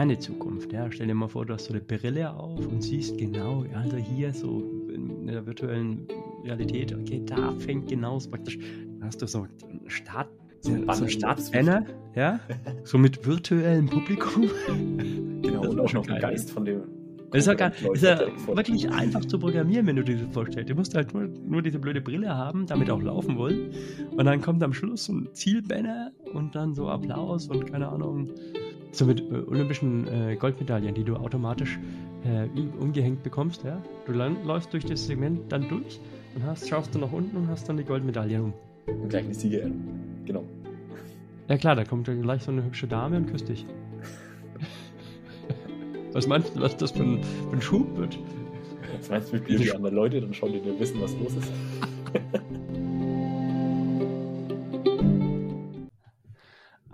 ferne Zukunft. Ja? Stell dir mal vor, du hast so eine Brille auf und siehst genau, also hier so in der virtuellen Realität, okay, da fängt genau so praktisch, da hast du so einen Start, so, so einen Startbanner, ja, so mit virtuellem Publikum. Genau, und auch noch ein Geist von dem das ist ja, gar, ist ja wirklich einfach zu programmieren, wenn du dir das vorstellst. Du musst halt nur, nur diese blöde Brille haben, damit auch laufen wollen. Und dann kommt am Schluss so ein Zielbanner und dann so Applaus und keine Ahnung. So mit äh, olympischen äh, Goldmedaillen, die du automatisch äh, umgehängt bekommst. Ja? Du läufst durch das Segment dann durch und hast, schaust du nach unten und hast dann die Goldmedaille um. Und gleich eine Siegerin. Genau. Ja klar, da kommt dann gleich so eine hübsche Dame und küsst dich. Was meinst du, was das für ein, für ein Schub wird? Was meinst du mir, die anderen Leute, dann schauen die dir wissen, was los ist.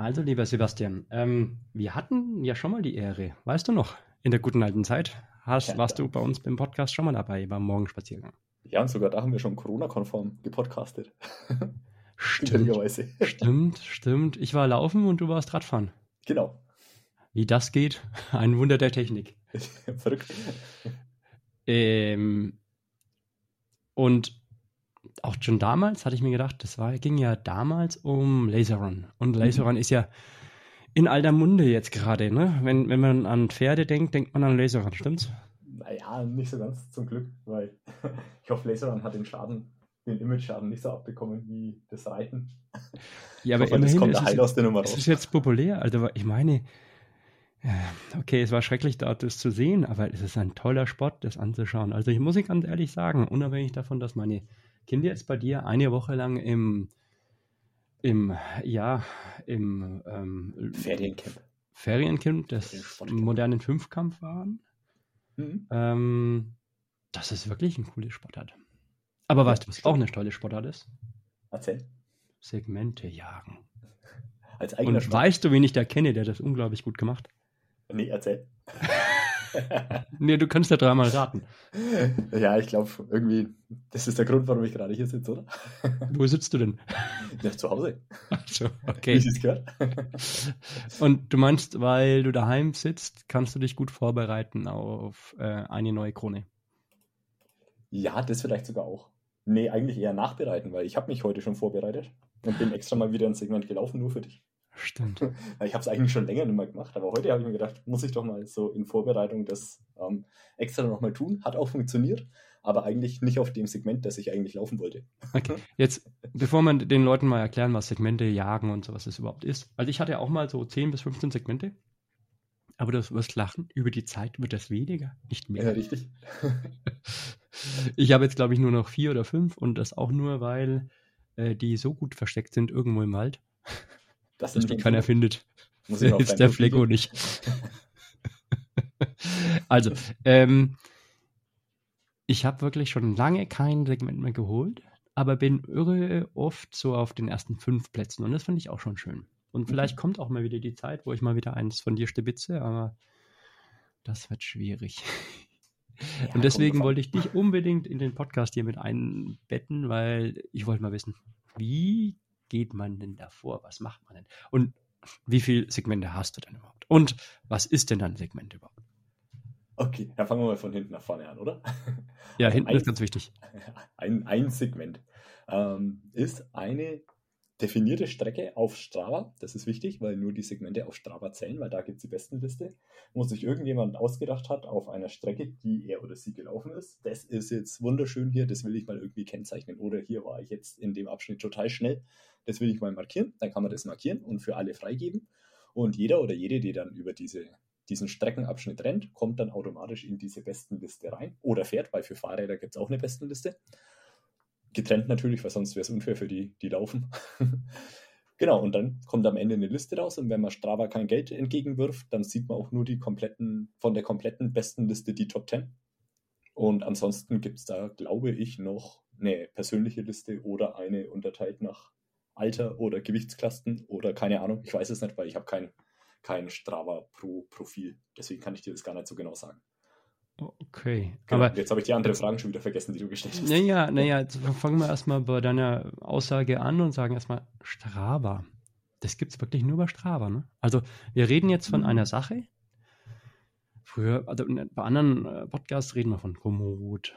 Also, lieber Sebastian, ähm, wir hatten ja schon mal die Ehre, weißt du noch, in der guten alten Zeit, hast, ja, warst ja. du bei uns beim Podcast schon mal dabei, beim Morgenspaziergang. Ja, und sogar da haben wir schon Corona-konform gepodcastet. Stimmt, stimmt, stimmt. Ich war laufen und du warst Radfahren. Genau. Wie das geht, ein Wunder der Technik. Verrückt. Ähm, und auch schon damals hatte ich mir gedacht, das war, ging ja damals um Laserrun. Und Laserrun mhm. ist ja in alter Munde jetzt gerade. Ne? Wenn, wenn man an Pferde denkt, denkt man an Laserrun, stimmt's? Naja, nicht so ganz zum Glück, weil ich hoffe, Laserrun hat den Schaden, den Image-Schaden nicht so abbekommen wie das Reiten. Ja, aber hoffe, immerhin kommt ist, es, aus der Nummer raus. ist jetzt populär. Also ich meine, Okay, es war schrecklich, dort das zu sehen, aber es ist ein toller Sport, das anzuschauen. Also ich muss ich ganz ehrlich sagen, unabhängig davon, dass meine Kinder jetzt bei dir eine Woche lang im, im ja, im ähm, Feriencamp. Feriencamp des modernen Fünfkampf waren. Mhm. Ähm, das ist wirklich ein cooles Sportart. Aber ja, weißt du, was auch eine tolle Sportart ist? Erzähl. Segmente jagen. Als Und Sport. weißt du, wen ich da kenne, der das unglaublich gut gemacht? Nee, erzähl. nee, du kannst ja dreimal raten. Ja, ich glaube, irgendwie, das ist der Grund, warum ich gerade hier sitze, oder? Wo sitzt du denn? Ja, zu Hause. Ach so, okay. Wie es gehört. Und du meinst, weil du daheim sitzt, kannst du dich gut vorbereiten auf äh, eine neue Krone? Ja, das vielleicht sogar auch. Nee, eigentlich eher nachbereiten, weil ich habe mich heute schon vorbereitet und bin extra mal wieder ein Segment gelaufen, nur für dich. Stimmt. Ich habe es eigentlich schon länger nicht mehr gemacht, aber heute habe ich mir gedacht, muss ich doch mal so in Vorbereitung das ähm, extra nochmal tun. Hat auch funktioniert, aber eigentlich nicht auf dem Segment, das ich eigentlich laufen wollte. Okay, jetzt, bevor wir den Leuten mal erklären, was Segmente jagen und so, was das überhaupt ist. Also ich hatte auch mal so 10 bis 15 Segmente, aber du wirst lachen, über die Zeit wird das weniger, nicht mehr. Ja, richtig. ich habe jetzt, glaube ich, nur noch vier oder fünf und das auch nur, weil äh, die so gut versteckt sind irgendwo im Wald das dass die keiner findet. Muss ich Selbst der Flecko nicht. also, ähm, ich habe wirklich schon lange kein Segment mehr geholt, aber bin irre oft so auf den ersten fünf Plätzen und das finde ich auch schon schön. Und mhm. vielleicht mhm. kommt auch mal wieder die Zeit, wo ich mal wieder eins von dir stibitze, aber das wird schwierig. Ja, und deswegen wollte ich dich unbedingt in den Podcast hier mit einbetten, weil ich wollte mal wissen, wie geht man denn davor? Was macht man denn? Und wie viele Segmente hast du denn überhaupt? Und was ist denn ein Segment überhaupt? Okay, dann fangen wir mal von hinten nach vorne an, oder? Ja, hinten ein, ist ganz wichtig. Ein, ein Segment ähm, ist eine definierte Strecke auf Strava. Das ist wichtig, weil nur die Segmente auf Strava zählen, weil da gibt es die besten Liste. Wo sich irgendjemand ausgedacht hat auf einer Strecke, die er oder sie gelaufen ist. Das ist jetzt wunderschön hier, das will ich mal irgendwie kennzeichnen. Oder hier war ich jetzt in dem Abschnitt total schnell. Das will ich mal markieren. Dann kann man das markieren und für alle freigeben. Und jeder oder jede, die dann über diese, diesen Streckenabschnitt rennt, kommt dann automatisch in diese Bestenliste rein. Oder fährt, weil für Fahrräder gibt es auch eine Bestenliste. Getrennt natürlich, weil sonst wäre es unfair für die, die laufen. genau, und dann kommt am Ende eine Liste raus und wenn man Strava kein Geld entgegenwirft, dann sieht man auch nur die kompletten, von der kompletten besten Liste die Top 10. Und ansonsten gibt es da, glaube ich, noch eine persönliche Liste oder eine unterteilt nach Alter oder Gewichtsklassen oder keine Ahnung. Ich weiß es nicht, weil ich habe kein, kein Strava Pro Profil. Deswegen kann ich dir das gar nicht so genau sagen. Okay. Genau, aber jetzt habe ich die andere Fragen schon wieder vergessen, die du gestellt hast. Naja, naja, fangen wir erstmal bei deiner Aussage an und sagen erstmal Strava. Das gibt es wirklich nur bei Strava, ne? Also wir reden jetzt von mhm. einer Sache, früher, also bei anderen äh, Podcasts reden wir von Komoot,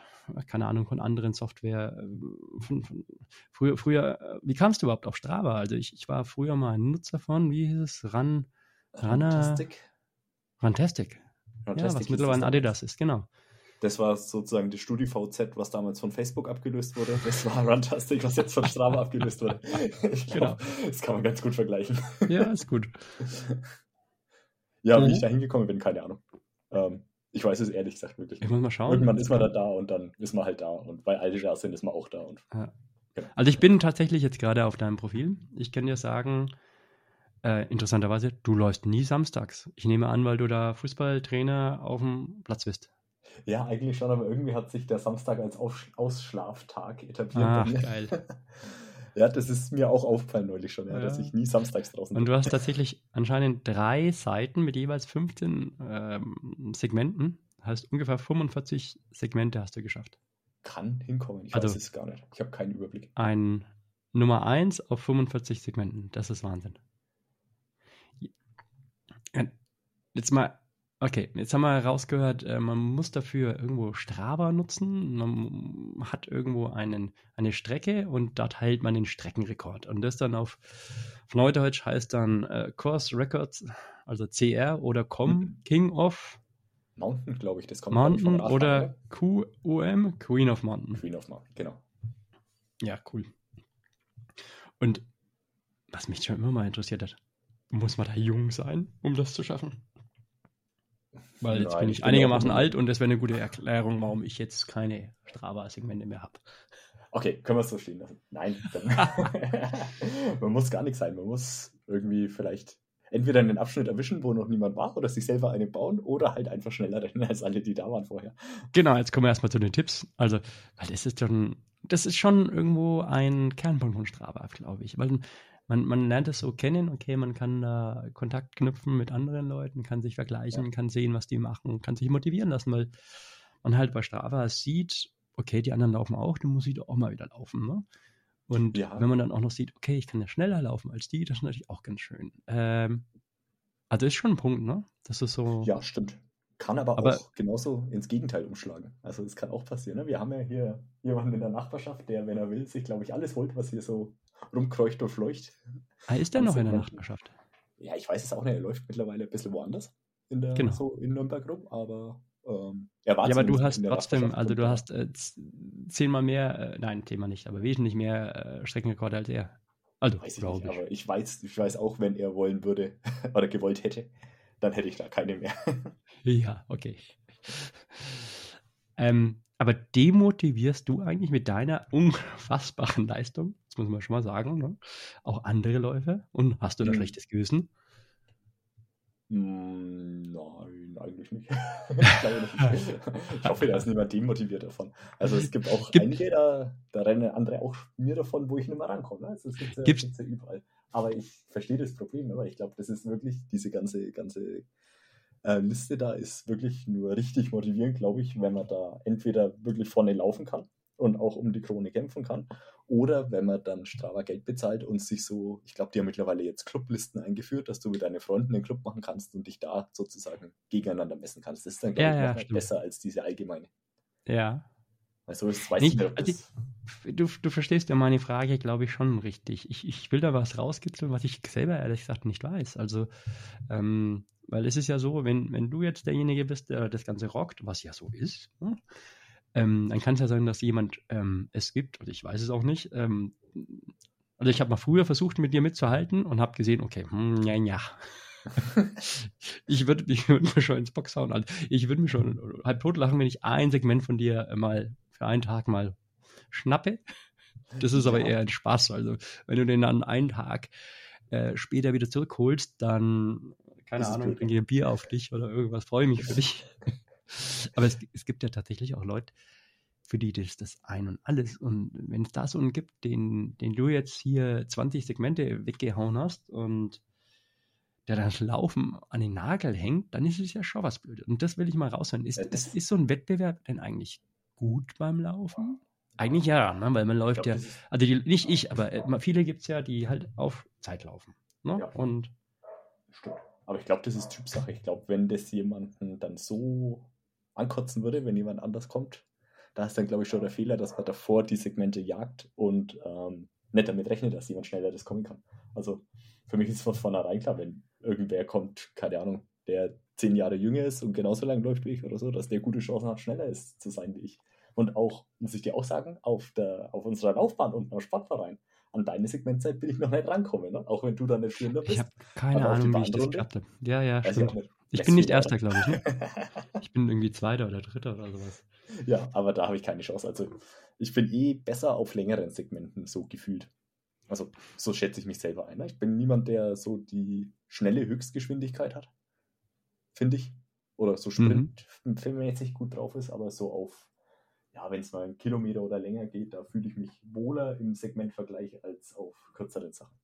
keine Ahnung, von anderen Software. Äh, von, von, früher, früher, äh, wie kamst du überhaupt auf Strava? Also ich, ich war früher mal ein Nutzer von, wie hieß es? Run, Runner. Runtastic. Runtastic. Ja, was mittlerweile ein Adidas ist, genau. Das war sozusagen das StudiVZ, was damals von Facebook abgelöst wurde. Das war Runtastic, was jetzt von Strava abgelöst wurde. Ich glaub, genau. Das kann man ganz gut vergleichen. Ja, ist gut. Ja, mhm. wie ich da hingekommen bin, keine Ahnung. Ähm, ich weiß es ehrlich gesagt wirklich. Ich muss mal schauen. Irgendwann ist man da da und dann ist man halt da. Und weil alle da sind, ist man auch da. Und, ja. genau. Also ich bin tatsächlich jetzt gerade auf deinem Profil. Ich kann dir sagen, äh, interessanterweise, du läufst nie samstags. Ich nehme an, weil du da Fußballtrainer auf dem Platz bist. Ja, eigentlich schon, aber irgendwie hat sich der Samstag als Ausschlaftag etabliert. Ach, geil. ja, das ist mir auch aufgefallen neulich schon, ja, ja. dass ich nie samstags draußen bin. Und du hast tatsächlich anscheinend drei Seiten mit jeweils 15 ähm, Segmenten. Heißt ungefähr 45 Segmente hast du geschafft. Kann hinkommen, ich also, weiß es gar nicht. Ich habe keinen Überblick. Ein Nummer 1 auf 45 Segmenten, das ist Wahnsinn. Jetzt mal Okay, jetzt haben wir herausgehört, äh, man muss dafür irgendwo Strava nutzen. Man hat irgendwo einen, eine Strecke und dort hält man den Streckenrekord. Und das dann auf, auf Neudeutsch heißt dann äh, Course Records, also CR oder COM, mhm. King of Mountain, glaube ich. Das kommt Mountain oder QUM, Queen of Mountain. Queen of Mountain, genau. Ja, cool. Und was mich schon immer mal interessiert hat, muss man da jung sein, um das zu schaffen? Weil jetzt Nein, bin ich, ich einigermaßen alt und das wäre eine gute Erklärung, warum ich jetzt keine Strava-Segmente mehr habe. Okay, können wir es so stehen lassen. Nein, man muss gar nichts sein. Man muss irgendwie vielleicht entweder einen Abschnitt erwischen, wo noch niemand war, oder sich selber eine bauen, oder halt einfach schneller rennen als alle, die da waren vorher. Genau, jetzt kommen wir erstmal zu den Tipps. Also, weil das ist schon, das ist schon irgendwo ein Kernpunkt von Strava, glaube ich. Weil man, man lernt es so kennen, okay, man kann da Kontakt knüpfen mit anderen Leuten, kann sich vergleichen, ja. kann sehen, was die machen, kann sich motivieren lassen, weil man halt bei Strava sieht, okay, die anderen laufen auch, dann muss ich doch auch mal wieder laufen. Ne? Und ja. wenn man dann auch noch sieht, okay, ich kann ja schneller laufen als die, das ist natürlich auch ganz schön. Ähm, also ist schon ein Punkt, ne? Das ist so. Ja, stimmt. Kann aber, aber, auch genauso ins Gegenteil umschlagen. Also es kann auch passieren. Ne? Wir haben ja hier jemanden in der Nachbarschaft, der, wenn er will, sich, glaube ich, alles holt, was hier so rumkreucht und fleucht. Ah, ist der noch in der Nachbarschaft? Ja, ich weiß es auch nicht. Er läuft mittlerweile ein bisschen woanders in der, genau. so in Nürnberg rum, aber ähm, er war Ja, aber du hast trotzdem, also du hast äh, zehnmal mehr, äh, nein, Thema nicht, aber wesentlich mehr äh, Streckenrekorde als er. Also, weiß ich nicht, ich. aber ich weiß, ich weiß auch, wenn er wollen würde oder gewollt hätte, dann hätte ich da keine mehr. ja, okay. ähm, aber demotivierst du eigentlich mit deiner unfassbaren Leistung, das muss man schon mal sagen, ne? auch andere Läufer? Und hast du da mhm. schlechtes Gewissen? Hm, nein, eigentlich nicht. ich, ich hoffe, da ist niemand demotiviert davon. Also es gibt auch gibt, einige, da, da rennen andere auch mir davon, wo ich nicht mehr rankomme. Also es gibt ja, ja überall. Aber ich verstehe das Problem, aber ich glaube, das ist wirklich diese ganze, ganze äh, Liste da ist wirklich nur richtig motivierend, glaube ich, wenn man da entweder wirklich vorne laufen kann und auch um die Krone kämpfen kann. Oder wenn man dann Strava Geld bezahlt und sich so, ich glaube, die haben mittlerweile jetzt Clublisten eingeführt, dass du mit deinen Freunden einen Club machen kannst und dich da sozusagen gegeneinander messen kannst. Das ist dann, glaube ja, ich, ja, besser als diese allgemeine. Ja. Also, das weiß nicht, also, du, du verstehst ja meine Frage, glaube ich, schon richtig. Ich, ich will da was rauskitzeln, was ich selber ehrlich gesagt nicht weiß. Also, ähm, weil es ist ja so, wenn, wenn du jetzt derjenige bist, der das Ganze rockt, was ja so ist, ne? ähm, dann kann es ja sein, dass jemand ähm, es gibt, und ich weiß es auch nicht. Ähm, also ich habe mal früher versucht, mit dir mitzuhalten und habe gesehen, okay, hm, ja, ja. ich würde ich würd mir schon ins Box hauen. Also ich würde mir schon halb tot lachen, wenn ich ein Segment von dir mal für einen Tag mal schnappe. Das ist aber eher ein Spaß. Also wenn du den dann einen Tag äh, später wieder zurückholst, dann keine Ahnung, trinke ein Bier auf dich oder irgendwas, freue mich für dich. Aber es, es, gibt ja tatsächlich auch Leute, für die das das ein und alles. Und wenn es da so einen gibt, den, den du jetzt hier 20 Segmente weggehauen hast und der das Laufen an den Nagel hängt, dann ist es ja schon was Blödes. Und das will ich mal raushören. Ist, ist, ist so ein Wettbewerb denn eigentlich gut beim Laufen? Eigentlich ja, ne? weil man läuft glaub, ja, also die, nicht ich, aber äh, viele gibt es ja, die halt auf Zeit laufen. Ne? Ja. Und Stimmt. Aber ich glaube, das ist Typsache. Ich glaube, wenn das jemanden dann so ankotzen würde, wenn jemand anders kommt, da ist dann, glaube ich, schon der Fehler, dass man davor die Segmente jagt und ähm, nicht damit rechnet, dass jemand schneller das kommen kann. Also für mich ist es von vornherein klar, wenn irgendwer kommt, keine Ahnung, der zehn Jahre jünger ist und genauso lang läuft wie ich oder so, dass der gute Chancen hat, schneller ist zu sein wie ich. Und auch, muss ich dir auch sagen, auf, der, auf unserer Laufbahn und am Sportverein, an deine Segmentzeit bin ich noch nicht rankommen, ne? auch wenn du da nicht führender bist. Ich habe keine Ahnung, wie ich das geklappt habe. Ja, ja, stimmt. Ich, ich bin nicht Erster, glaube ich. Ne? ich bin irgendwie Zweiter oder Dritter oder sowas. Ja, aber da habe ich keine Chance. Also ich bin eh besser auf längeren Segmenten, so gefühlt. Also so schätze ich mich selber ein. Ne? Ich bin niemand, der so die schnelle Höchstgeschwindigkeit hat, finde ich. Oder so Sprint, mhm. wenn man jetzt nicht gut drauf ist, aber so auf, ja, wenn es mal einen Kilometer oder länger geht, da fühle ich mich wohler im Segmentvergleich als auf kürzeren Sachen.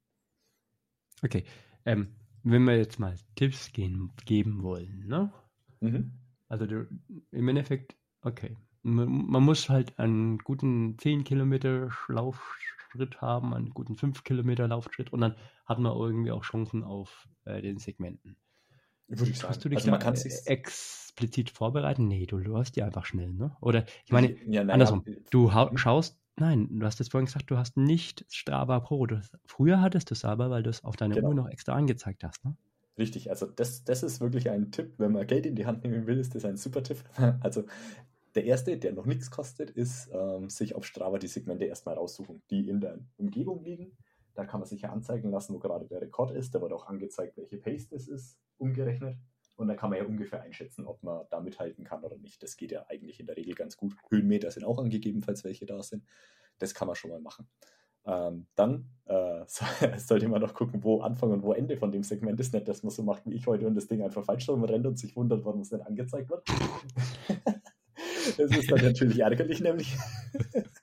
Okay. Ähm, wenn wir jetzt mal Tipps gehen, geben wollen, ne? Mhm. Also du, im Endeffekt, okay. Man, man, muss halt einen guten 10 Kilometer Laufschritt haben, einen guten 5 Kilometer Laufschritt und dann hat man irgendwie auch Chancen auf äh, den Segmenten. Würde ich sagen. Hast du dich also man kann sich explizit vorbereiten? Nee, du läufst ja einfach schnell, ne? Oder ich meine, ja, naja, andersrum, du schaust, nein, du hast jetzt vorhin gesagt, du hast nicht Strava Pro. Du, früher hattest du es aber, weil du es auf deiner genau. Uhr noch extra angezeigt hast, ne? Richtig, also das, das ist wirklich ein Tipp, wenn man Geld in die Hand nehmen will, ist das ein super Tipp. Also der erste, der noch nichts kostet, ist, ähm, sich auf Strava die Segmente erstmal raussuchen, die in der Umgebung liegen. Da kann man sich ja anzeigen lassen, wo gerade der Rekord ist. Da wird auch angezeigt, welche Pace das ist, umgerechnet. Und dann kann man ja ungefähr einschätzen, ob man da mithalten kann oder nicht. Das geht ja eigentlich in der Regel ganz gut. Höhenmeter sind auch angegeben, falls welche da sind. Das kann man schon mal machen. Ähm, dann äh, sollte man noch gucken, wo Anfang und wo Ende von dem Segment ist. Nicht, dass man so macht wie ich heute und das Ding einfach falsch rum rennt und sich wundert, warum es nicht angezeigt wird. das ist dann natürlich ärgerlich, nämlich.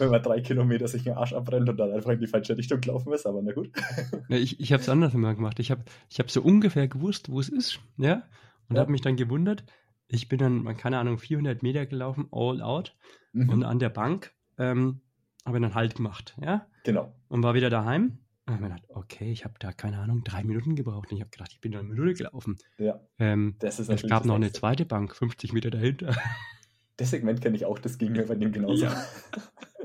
wenn man drei Kilometer sich den Arsch abbrennt und dann einfach in die falsche Richtung gelaufen ist, aber na gut. Ja, ich ich habe es anders immer gemacht. Ich habe ich hab so ungefähr gewusst, wo es ist, ja, und ja. habe mich dann gewundert. Ich bin dann, keine Ahnung, 400 Meter gelaufen, all out, mhm. und an der Bank ähm, habe dann Halt gemacht, ja. Genau. Und war wieder daheim. Und habe mir gedacht, okay, ich habe da, keine Ahnung, drei Minuten gebraucht. Und ich habe gedacht, ich bin da eine Minute gelaufen. Ja. Ähm, das ist es gab noch eine zweite Bank, 50 Meter dahinter. Das Segment kenne ich auch, das ging mir bei dem genauso. Ja.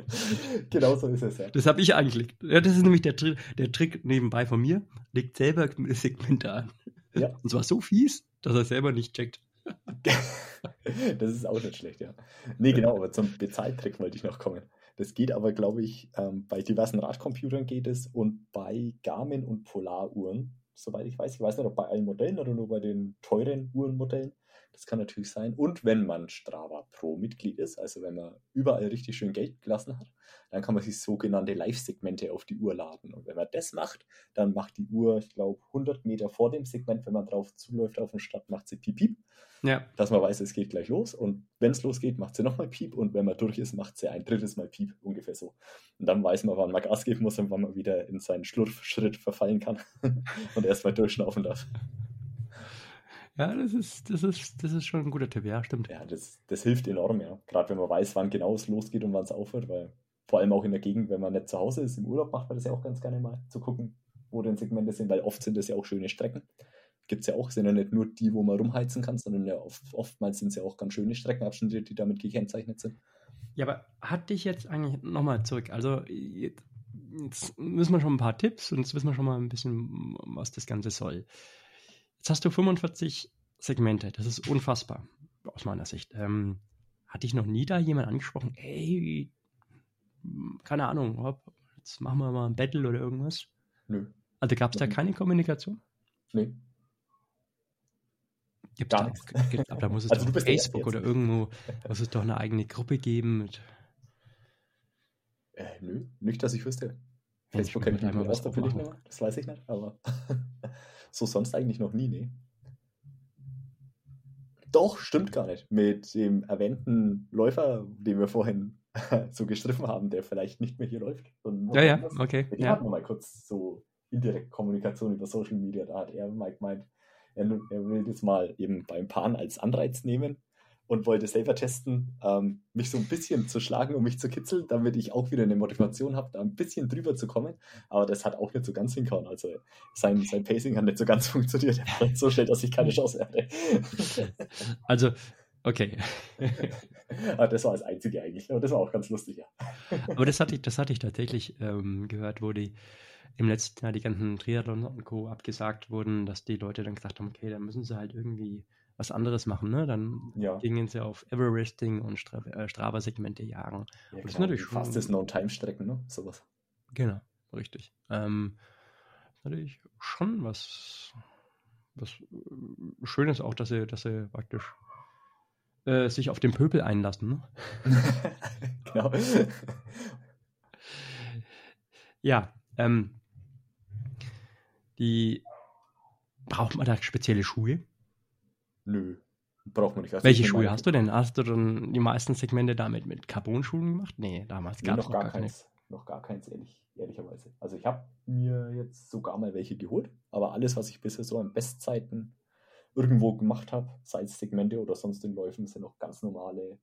genauso ist es ja. Das habe ich angelegt. Ja, das ist nämlich der, der Trick nebenbei von mir. Legt selber Segmente an. Ja. Und zwar so fies, dass er selber nicht checkt. das ist auch nicht schlecht, ja. Nee, genau, aber zum Bezahltrick wollte ich noch kommen. Das geht aber, glaube ich, ähm, bei diversen Radcomputern geht es und bei Garmin und Polaruhren, soweit ich weiß. Ich weiß nicht, ob bei allen Modellen oder nur bei den teuren Uhrenmodellen. Das kann natürlich sein. Und wenn man Strava Pro-Mitglied ist, also wenn man überall richtig schön Geld gelassen hat, dann kann man sich sogenannte Live-Segmente auf die Uhr laden. Und wenn man das macht, dann macht die Uhr, ich glaube, 100 Meter vor dem Segment, wenn man drauf zuläuft auf den Stadt, macht sie piep, piep. Ja. Dass man weiß, es geht gleich los. Und wenn es losgeht, macht sie nochmal piep. Und wenn man durch ist, macht sie ein drittes Mal piep. Ungefähr so. Und dann weiß man, wann man Gas geben muss und wann man wieder in seinen Schlurfschritt verfallen kann und erstmal durchschnaufen darf. Ja, das ist, das ist, das ist schon ein guter Tipp, ja, stimmt. Ja, das, das hilft enorm, ja. Gerade wenn man weiß, wann genau es losgeht und wann es aufhört, weil vor allem auch in der Gegend, wenn man nicht zu Hause ist, im Urlaub macht man das ja auch ganz gerne mal, zu gucken, wo denn Segmente sind, weil oft sind das ja auch schöne Strecken. Gibt es ja auch, sind ja nicht nur die, wo man rumheizen kann, sondern ja oft, oftmals sind es ja auch ganz schöne Streckenabschnitte, die damit gekennzeichnet sind. Ja, aber hat dich jetzt eigentlich nochmal zurück, also jetzt, jetzt müssen wir schon ein paar Tipps und jetzt wissen wir schon mal ein bisschen, was das Ganze soll. Jetzt hast du 45 Segmente. Das ist unfassbar, aus meiner Sicht. Ähm, hat dich noch nie da jemand angesprochen? Ey, keine Ahnung, hopp, jetzt machen wir mal ein Battle oder irgendwas? Nö. Also gab es da keine Kommunikation? Nee. Gibt's Gar da, gibt, aber da muss es also doch Facebook oder irgendwo, muss es doch eine eigene Gruppe geben mit. Äh, nö, nicht, dass ich wüsste. Facebook kenne ich nicht aus, da will ich nicht Das weiß ich nicht, aber So sonst eigentlich noch nie, ne? Doch, stimmt gar nicht. Mit dem erwähnten Läufer, den wir vorhin so gestriffen haben, der vielleicht nicht mehr hier läuft. Ja, ja, okay. Wir ja. hatten mal kurz so indirekt Kommunikation über Social Media. Da hat er, Mike, meint, er, er will das mal eben beim Pan als Anreiz nehmen, und wollte selber testen, ähm, mich so ein bisschen zu schlagen, um mich zu kitzeln, damit ich auch wieder eine Motivation habe, da ein bisschen drüber zu kommen. Aber das hat auch nicht so ganz hingehauen. Also sein, sein Pacing hat nicht so ganz funktioniert. Er war so schnell, dass ich keine Chance hatte. Also, okay. Aber das war das Einzige eigentlich. Aber das war auch ganz lustig, ja. Aber das hatte ich, das hatte ich tatsächlich ähm, gehört, wo die im letzten Jahr die ganzen Triathlon und Co. abgesagt wurden, dass die Leute dann gesagt haben, okay, dann müssen sie halt irgendwie was anderes machen, ne? Dann Ja. gingen sie auf Everesting und Stra äh, Strava-Segmente jagen. ja das ist natürlich schon- Fastest No-Time-Strecken, ne? Sowas. Genau, richtig. Ähm, ist natürlich schon was, was äh, Schönes auch, dass sie, dass sie praktisch äh, sich auf den Pöbel einlassen. Ne? genau. Ja, ähm, die braucht man da spezielle Schuhe? Nö, braucht man nicht. Also Welche Schuhe hast du denn? Hast du dann die meisten Segmente damit mit Carbon-Schuhen gemacht? Nee, damals Nee, gab noch es gar, gar keine. keins. Noch gar keins, ehrlich, ehrlicherweise. Also ich habe mir jetzt sogar mal welche geholt, aber alles, was ich bisher so an Bestzeiten irgendwo gemacht habe, sei es Segmente oder sonst in Läufen, sind noch ganz normale,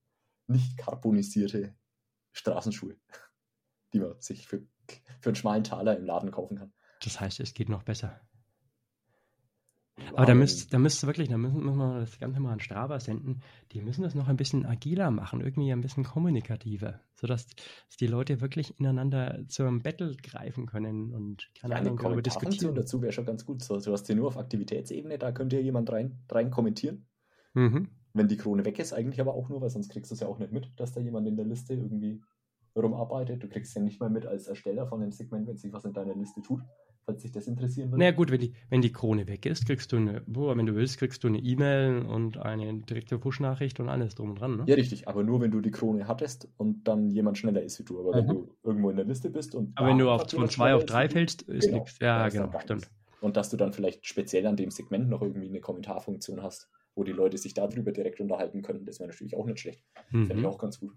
nicht carbonisierte Straßenschuhe, die man sich für, für einen schmalen Taler im Laden kaufen kann. Das heißt, es geht noch besser. Aber da müsst, da müsst ihr wirklich, da müssen, müssen wir das Ganze mal an Strava senden. Die müssen das noch ein bisschen agiler machen, irgendwie ein bisschen kommunikativer, sodass dass die Leute wirklich ineinander zum Battle greifen können und keine ja, Ahnung darüber diskutieren. dazu wäre schon ganz gut. So, du hast hier nur auf Aktivitätsebene, da könnte ja jemand rein, rein kommentieren. Mhm. wenn die Krone weg ist, eigentlich aber auch nur, weil sonst kriegst du es ja auch nicht mit, dass da jemand in der Liste irgendwie rumarbeitet. Du kriegst ja nicht mal mit als Ersteller von dem Segment, wenn sich was in deiner Liste tut, falls sich das interessieren würde. Naja gut, wenn die, wenn die Krone weg ist, kriegst du eine, boah, wenn du willst, kriegst du eine E-Mail und eine direkte Push-Nachricht und alles drum und dran. Ne? Ja, richtig, aber nur wenn du die Krone hattest und dann jemand schneller ist wie du. Aber wenn Mhm. du irgendwo in der Liste bist und. Aber wenn du auf, von 2 auf schneller 3 ist wie du, fällst, ist Genau, nichts. Ja, genau, stimmt. Und dass du dann vielleicht speziell an dem Segment noch irgendwie eine Kommentarfunktion hast, wo die Leute sich darüber direkt unterhalten können, das wäre natürlich auch nicht schlecht. Fände ich Mhm. auch ganz gut.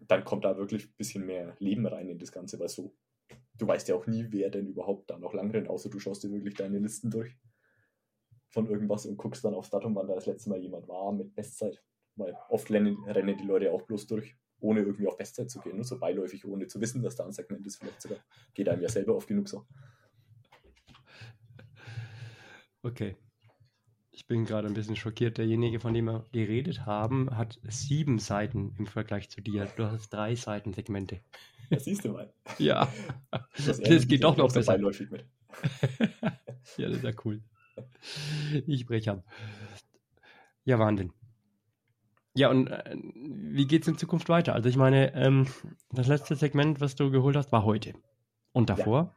Dann kommt da wirklich ein bisschen mehr Leben rein in das Ganze, weil so, du weißt ja auch nie, wer denn überhaupt da noch lang rennt, außer du schaust dir wirklich deine Listen durch von irgendwas und guckst dann aufs Datum, wann da das letzte Mal jemand war mit Bestzeit. Weil oft rennen, rennen die Leute auch bloß durch, ohne irgendwie auf Bestzeit zu gehen, nur so beiläufig, ohne zu wissen, dass da ein Segment ist, vielleicht sogar. Geht einem ja selber oft genug so. Okay. Ich bin gerade ein bisschen schockiert. Derjenige, von dem wir geredet haben, hat sieben Seiten im Vergleich zu dir. Du hast drei Seiten Segmente. Das siehst du mal. Ja. Das, Das geht doch auch noch besser. beiläufig mit. ja, das ist ja cool. Ich breche ab. Ja, Wahnsinn. Ja, und äh, wie geht es in Zukunft weiter? Also ich meine, ähm, das letzte Segment, was du geholt hast, war heute. Und davor?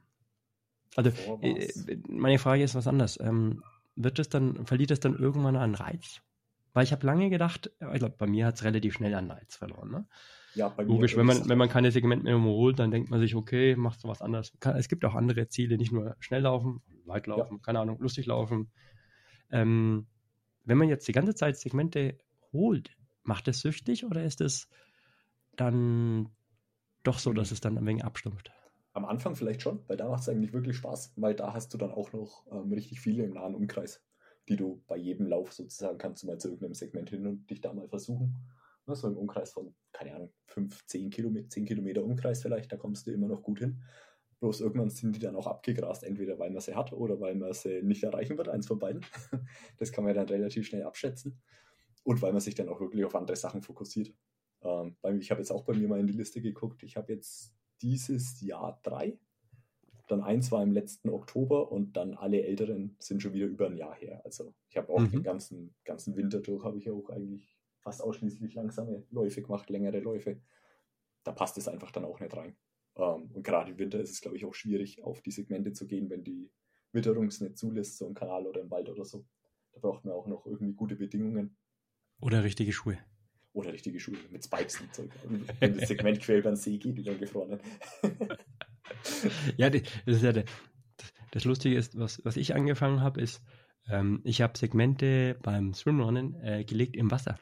Also Davor äh, meine Frage ist was anderes. Ähm, wird es dann, verliert es dann irgendwann an Reiz? Weil ich habe lange gedacht, ich glaube, bei mir hat es relativ schnell an Reiz verloren. Ne? Ja, Logisch, wenn man, wenn man keine Segmente mehr holt, dann denkt man sich, okay, machst du was anderes. Es gibt auch andere Ziele, nicht nur schnell laufen, weit laufen, keine Ahnung, lustig laufen. Ähm, wenn man jetzt die ganze Zeit Segmente holt, macht es süchtig oder ist es dann doch so, dass es dann ein wenig abstumpft? Am Anfang vielleicht schon, weil da macht es eigentlich wirklich Spaß, weil da hast du dann auch noch ähm, richtig viele im nahen Umkreis, die du bei jedem Lauf sozusagen kannst du mal zu irgendeinem Segment hin und dich da mal versuchen. Ne, so im Umkreis von, keine Ahnung, 5, 10 Kilometer, 10 Kilometer Umkreis vielleicht, da kommst du immer noch gut hin. Bloß irgendwann sind die dann auch abgegrast, entweder weil man sie hat oder weil man sie nicht erreichen wird, eins von beiden. Das kann man dann relativ schnell abschätzen. Und weil man sich dann auch wirklich auf andere Sachen fokussiert. Ähm, ich habe jetzt auch bei mir mal in die Liste geguckt. Ich habe jetzt dieses Jahr drei. Dann eins war im letzten Oktober und dann alle älteren sind schon wieder über ein Jahr her. Also ich habe auch Mhm. den ganzen, ganzen Winter durch, habe ich auch eigentlich fast ausschließlich langsame Läufe gemacht, längere Läufe. Da passt es einfach dann auch nicht rein. Ähm, und gerade im Winter ist es, glaube ich, auch schwierig, auf die Segmente zu gehen, wenn die Witterung es nicht zulässt, so im Kanal oder im Wald oder so. Da braucht man auch noch irgendwie gute Bedingungen Oder richtige Schuhe? oder richtige Schuhe mit Spikes und Zeug. Und Wenn das Segment quer über den See geht, über den gefrorenen. Ja, das ist ja der, das Lustige ist, was, was ich angefangen habe, ist, ähm, ich habe Segmente beim Swimrunnen äh, gelegt im Wasser.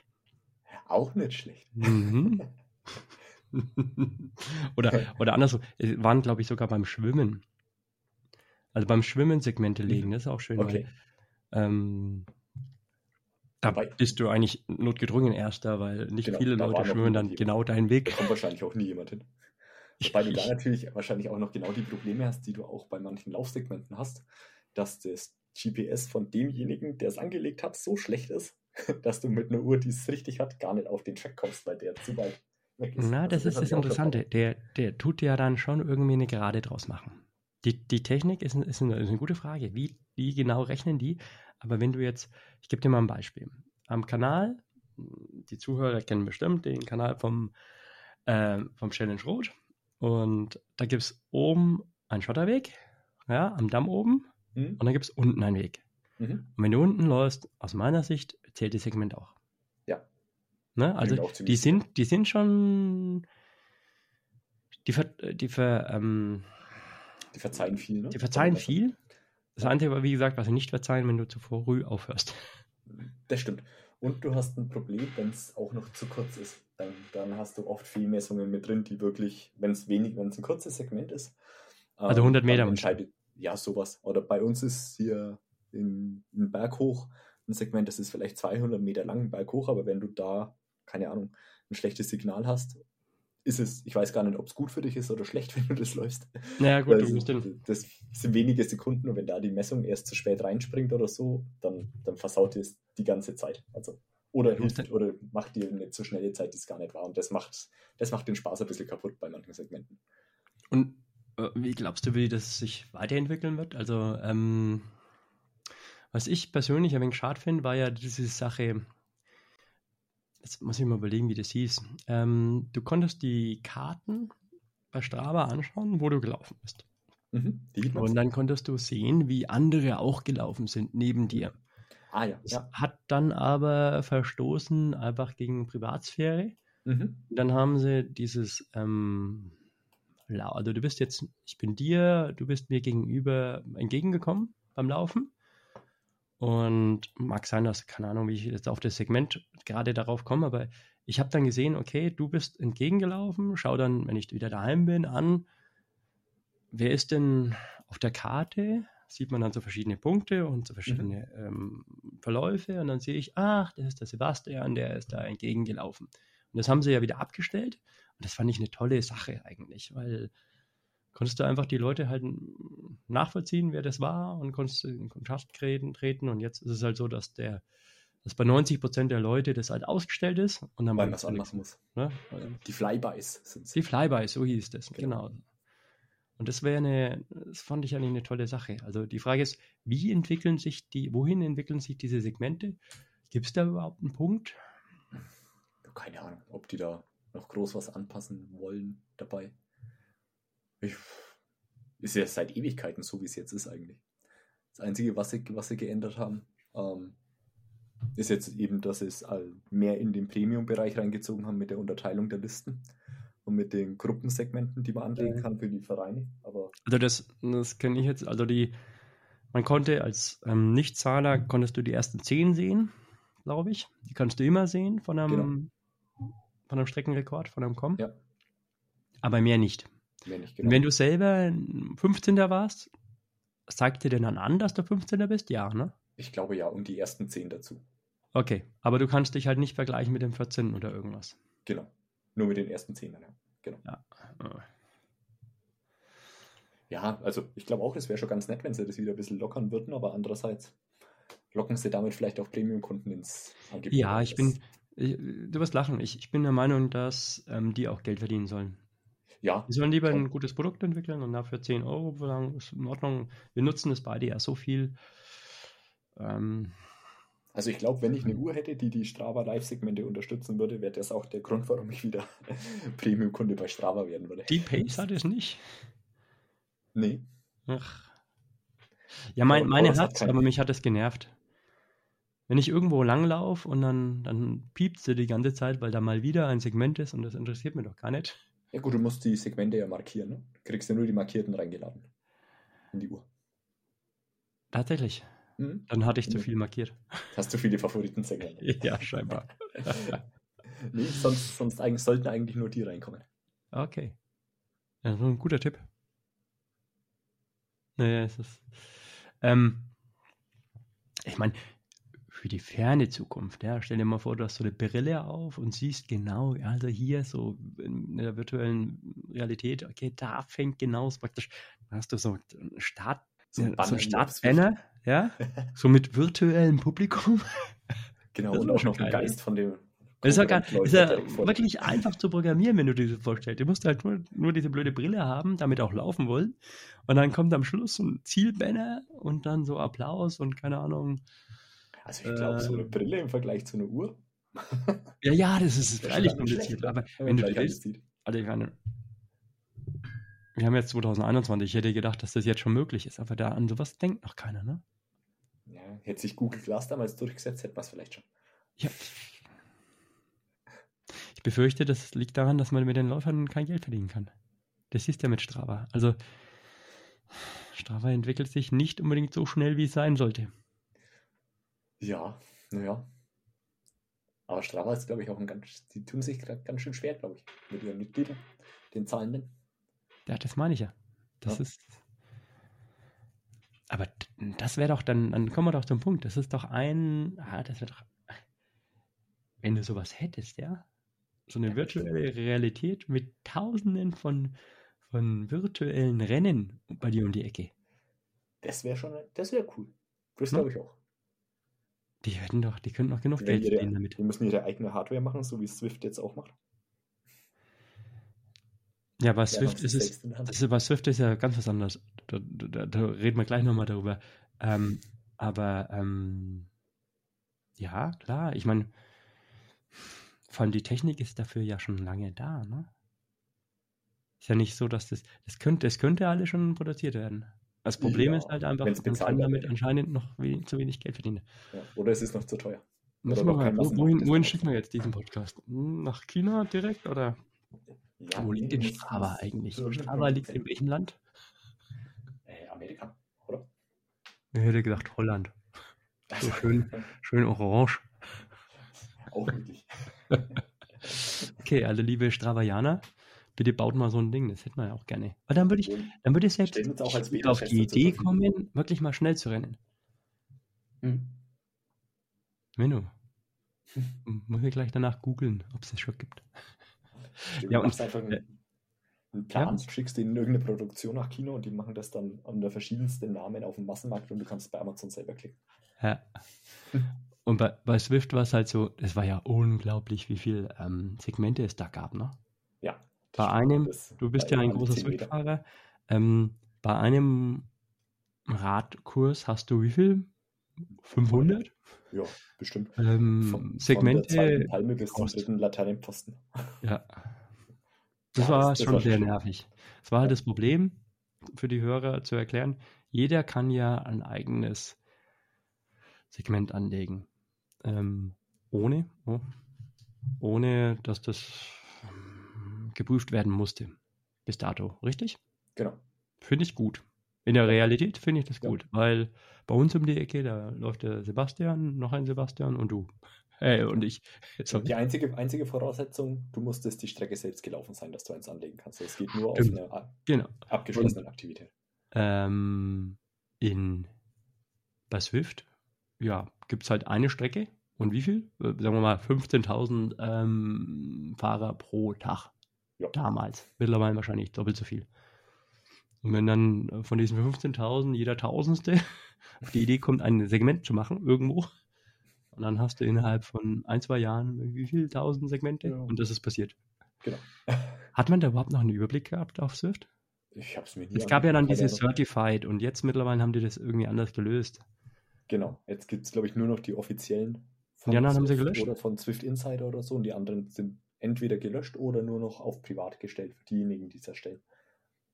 Auch nicht schlecht. Mhm. oder, oder andersrum, waren, glaube ich, sogar beim Schwimmen. Also beim Schwimmen Segmente legen, das ist auch schön. Okay. Weil, ähm, Da bist du eigentlich notgedrungen Erster, weil nicht genau, viele Leute schwören dann genau deinen Weg. Da kommt wahrscheinlich auch nie jemand hin. Wobei du da natürlich wahrscheinlich auch noch genau die Probleme hast, die du auch bei manchen Laufsegmenten hast, dass das GPS von demjenigen, der es angelegt hat, so schlecht ist, dass du mit einer Uhr, die es richtig hat, gar nicht auf den Track kommst, weil der zu weit weg ist. Na, das, das ist das Interessante. Der, der tut ja dann schon irgendwie eine Gerade draus machen. Die, die Technik ist, ist, eine, ist eine gute Frage. Wie, wie genau rechnen die? Aber wenn du jetzt, ich gebe dir mal ein Beispiel. Am Kanal, die Zuhörer kennen bestimmt den Kanal vom, äh, vom Challenge Rot. Und da gibt es oben einen Schotterweg, ja, am Damm oben. Mhm. Und dann gibt es unten einen Weg. Mhm. Und wenn du unten läufst, aus meiner Sicht, zählt das Segment auch. Ja. Ne? Also die sind, die sind schon. Die, ver, die, ver, ähm, die verzeihen viel, ne? Die verzeihen viel. Das Einzige, wie gesagt, was sie nicht verzeihen, wenn du zu früh aufhörst. Das stimmt. Und du hast ein Problem, wenn es auch noch zu kurz ist. Dann, dann hast du oft Fehlmessungen mit drin, die wirklich, wenn es wenig, wenn es ein kurzes Segment ist. Also 100 ähm, Meter. Entscheidet, ja, sowas. Oder bei uns ist hier in, in Berg hoch ein Segment, das ist vielleicht 200 Meter lang, Berg hoch, aber wenn du da, keine Ahnung, ein schlechtes Signal hast ist es, ich weiß gar nicht, ob es gut für dich ist oder schlecht, wenn du das läufst. Naja, gut, du musst den... Das sind wenige Sekunden und wenn da die Messung erst zu spät reinspringt oder so, dann, dann versaut es die ganze Zeit. Also, oder hilft oder macht dir eine zu schnelle Zeit, die es gar nicht war. Und das macht, das macht den Spaß ein bisschen kaputt bei manchen Segmenten. Und äh, wie glaubst du, wie das sich weiterentwickeln wird? Also, ähm, was ich persönlich ein wenig schade finde, war ja diese Sache, jetzt muss ich mal überlegen, wie das hieß. Ähm, du konntest die Karten bei Strava anschauen, wo du gelaufen bist. Mhm, und dann konntest du sehen, wie andere auch gelaufen sind neben dir. Ah ja. Ja. hat dann aber verstoßen einfach gegen Privatsphäre. Mhm. Dann haben sie dieses, ähm, also du bist jetzt, ich bin dir, du bist mir gegenüber entgegengekommen beim Laufen. Und mag sein, dass, keine Ahnung, wie ich jetzt auf das Segment gerade darauf komme, aber ich habe dann gesehen, okay, du bist entgegengelaufen, schau dann, wenn ich wieder daheim bin, an, wer ist denn auf der Karte? Sieht man dann so verschiedene Punkte und so verschiedene mhm. ähm, Verläufe und dann sehe ich, ach, das ist der Sebastian, der ist da entgegengelaufen. Und das haben sie ja wieder abgestellt und das fand ich eine tolle Sache eigentlich, weil konntest du einfach die Leute halt nachvollziehen, wer das war und konntest in Kontakt treten. Und jetzt ist es halt so, dass der, dass bei 90 Prozent der Leute das halt ausgestellt ist und dann weil man es anmachen muss. Ne? Die Flybys sind Die Flybys, so hieß das, genau. genau. Und das wäre eine, das fand ich eigentlich eine tolle Sache. Also die Frage ist, wie entwickeln sich die, wohin entwickeln sich diese Segmente? Gibt es da überhaupt einen Punkt? Keine Ahnung, ob die da noch groß was anpassen wollen dabei. Ich, ist ja seit Ewigkeiten so, wie es jetzt ist eigentlich. Das Einzige, was sie, was sie geändert haben, ähm, ist jetzt eben, dass sie es mehr in den Premium-Bereich reingezogen haben mit der Unterteilung der Listen und mit den Gruppensegmenten, die man anlegen kann für die Vereine. Aber also das, das kenne ich jetzt, also die, man konnte als ähm, Nichtzahler, konntest du die ersten zehn sehen, glaube ich. Die kannst du immer sehen von einem, genau. von einem Streckenrekord, von einem Com. Ja. Aber mehr nicht. Wenn, genau. Wenn du selber 15. warst, sagt dir denn dann an, dass du 15. bist? Ja, ne? Ich glaube ja, und die ersten 10 dazu. Okay, aber du kannst dich halt nicht vergleichen mit dem 14. oder irgendwas. Genau, nur mit den ersten 10, ja. Genau. Ja, ja also ich glaube auch, es wäre schon ganz nett, wenn sie das wieder ein bisschen lockern würden, aber andererseits locken sie damit vielleicht auch Premium-Kunden ins Angebot. Ja, ich bin, ich, du wirst lachen, ich, ich bin der Meinung, dass ähm, die auch Geld verdienen sollen. Ja. Wir sollen lieber ein gutes Produkt entwickeln und dafür 10 Euro verlangen, ist in Ordnung. Wir nutzen es beide ja so viel. Ähm, also ich glaube, wenn ich eine Uhr hätte, die die Strava Live-Segmente unterstützen würde, wäre das auch der Grund, warum ich wieder Premium-Kunde bei Strava werden würde. Die Pace hat es nicht? Nee. Ach. Ja, mein, meine hat aber mich hat es genervt. Wenn ich irgendwo langlaufe und dann, dann piept sie die ganze Zeit, weil da mal wieder ein Segment ist und das interessiert mich doch gar nicht. Ja gut, du musst die Segmente ja markieren. Ne? Du kriegst ja nur die markierten reingeladen in die Uhr. Tatsächlich. Mhm. Dann hatte ich zu viel markiert. Hast du viele Favoriten-Segmente? ja, scheinbar. nee, sonst, sonst eigentlich, sollten eigentlich nur die reinkommen. Okay. Ja, so ein guter Tipp. Naja, es ist. Ähm, ich meine, für die ferne Zukunft. Ja. Stell dir mal vor, du hast so eine Brille auf und siehst genau, also hier so in der virtuellen Realität, okay, da fängt genau so praktisch, da hast du so einen Start, so ein, so Startbanner, ja, so mit virtuellem Publikum. Genau, und auch noch ein Geist von dem das ist ja, gar, ist ja wirklich einfach zu programmieren, wenn du dir das vorstellst. Du musst halt nur, nur diese blöde Brille haben, damit auch laufen wollen. Und dann kommt am Schluss so ein Zielbanner und dann so Applaus und keine Ahnung. Also ich glaube, äh, so eine Brille im Vergleich zu einer Uhr. ja, ja, das ist freilich kompliziert. Aber wenn du willst, also ich meine, wir haben jetzt 2021, ich hätte gedacht, dass das jetzt schon möglich ist, aber da an sowas denkt noch keiner, ne? Ja, hätte sich Google Glass damals durchgesetzt, hätte man es vielleicht schon. Ja, ich befürchte, das liegt daran, dass man mit den Läufern kein Geld verdienen kann. Das ist ja mit Strava. Also Strava entwickelt sich nicht unbedingt so schnell, wie es sein sollte. Ja, naja. Aber Strava ist, glaube ich, auch ein ganz, die tun sich gerade ganz schön schwer, glaube ich, mit ihren Mitgliedern, den Zahlenden. Ja, das meine ich ja. Das ja. ist. Aber das wäre doch dann, dann kommen wir doch zum Punkt. Das ist doch ein, ah, das wäre doch, wenn du sowas hättest, ja, so eine virtuelle Realität mit tausenden von, von virtuellen Rennen bei dir um die Ecke. Das wäre schon, das wäre cool. Das hm? glaube ich auch. Die hätten doch, die könnten doch genug die Geld verdienen damit. Die müssen ihre eigene Hardware machen, so wie Swift jetzt auch macht. Ja, bei Swift ist es, das ist, bei Swift ist ja ganz was anderes. Da, da, da reden wir gleich nochmal darüber. Ähm, aber ähm, ja, klar, ich meine, vor allem die Technik ist dafür ja schon lange da, ne? Ist ja nicht so, dass das, das könnte, das könnte alles schon produziert werden. Das Problem ja, ist halt einfach, man kann damit anscheinend noch wenig, zu wenig Geld verdienen. Ja, oder es ist noch zu teuer. Müssen wir mal, wohin, wohin schicken wir jetzt diesen Podcast? Nach China direkt oder? Ja, Wo liegt denn Strava eigentlich? Strava liegt in welchem Land? Äh, Amerika, oder? Ich hätte gesagt Holland. So schön, schön orange. Auch wirklich. okay, also liebe Stravaianer, bitte baut mal so ein Ding, das hätten wir ja auch gerne. Aber dann würde ich, dann würde ich selbst auf die Idee kommen, wirklich mal schnell zu rennen. Hm. Menno. Muss ich gleich danach googeln, ob es das schon gibt. Stimmt, ja, und einfach einen, äh, einen Plan, ja. schickst in irgendeine Produktion nach Kino und die machen das dann unter verschiedensten Namen auf dem Massenmarkt und du kannst bei Amazon selber klicken. Ja. Und bei, bei Swift war es halt so, es war ja unglaublich, wie viele ähm, Segmente es da gab, ne? Bei einem, du bist ja ein großer Swift-Fahrer, ähm, bei einem Radkurs hast du wie viel? 500? Ja, bestimmt. Ähm, von, Segmente. Von der Palme bis zum dritten Laternenposten. Ja. Das ja, war das, schon war sehr nervig. Das war halt das Problem, für die Hörer zu erklären. Jeder kann ja ein eigenes Segment anlegen ähm, ohne, oh, ohne dass das geprüft werden musste bis dato, richtig? Genau. Finde ich gut. In der Realität finde ich das ja. gut, weil bei uns um die Ecke, da läuft der Sebastian, noch ein Sebastian und du. Hey, und ich. Sorry. Die einzige, einzige Voraussetzung, du musstest die Strecke selbst gelaufen sein, dass du eins anlegen kannst. Es geht nur Stimmt. auf eine genau. abgeschlossene Aktivität. Ähm, in, bei Swift ja, gibt es halt eine Strecke und wie viel? Äh, sagen wir mal 15.000 ähm, Fahrer pro Tag. Ja. Damals. Mittlerweile wahrscheinlich doppelt so viel. Und wenn dann äh, von diesen 15.000 jeder Tausendste auf die Idee kommt, ein Segment zu machen, irgendwo, und dann hast du innerhalb von ein, zwei Jahren wie viele tausend Segmente ja. und das ist passiert. Genau. Hat man da überhaupt noch einen Überblick gehabt auf Swift? Ich habe es mir nie Es gab ja dann diese Certified und jetzt mittlerweile haben die das irgendwie anders gelöst. Genau, jetzt gibt es, glaube ich, nur noch die offiziellen von ja, dann haben sie gelöscht. oder von Swift Insider oder so und die anderen sind entweder gelöscht oder nur noch auf privat gestellt für diejenigen, die es erstellen.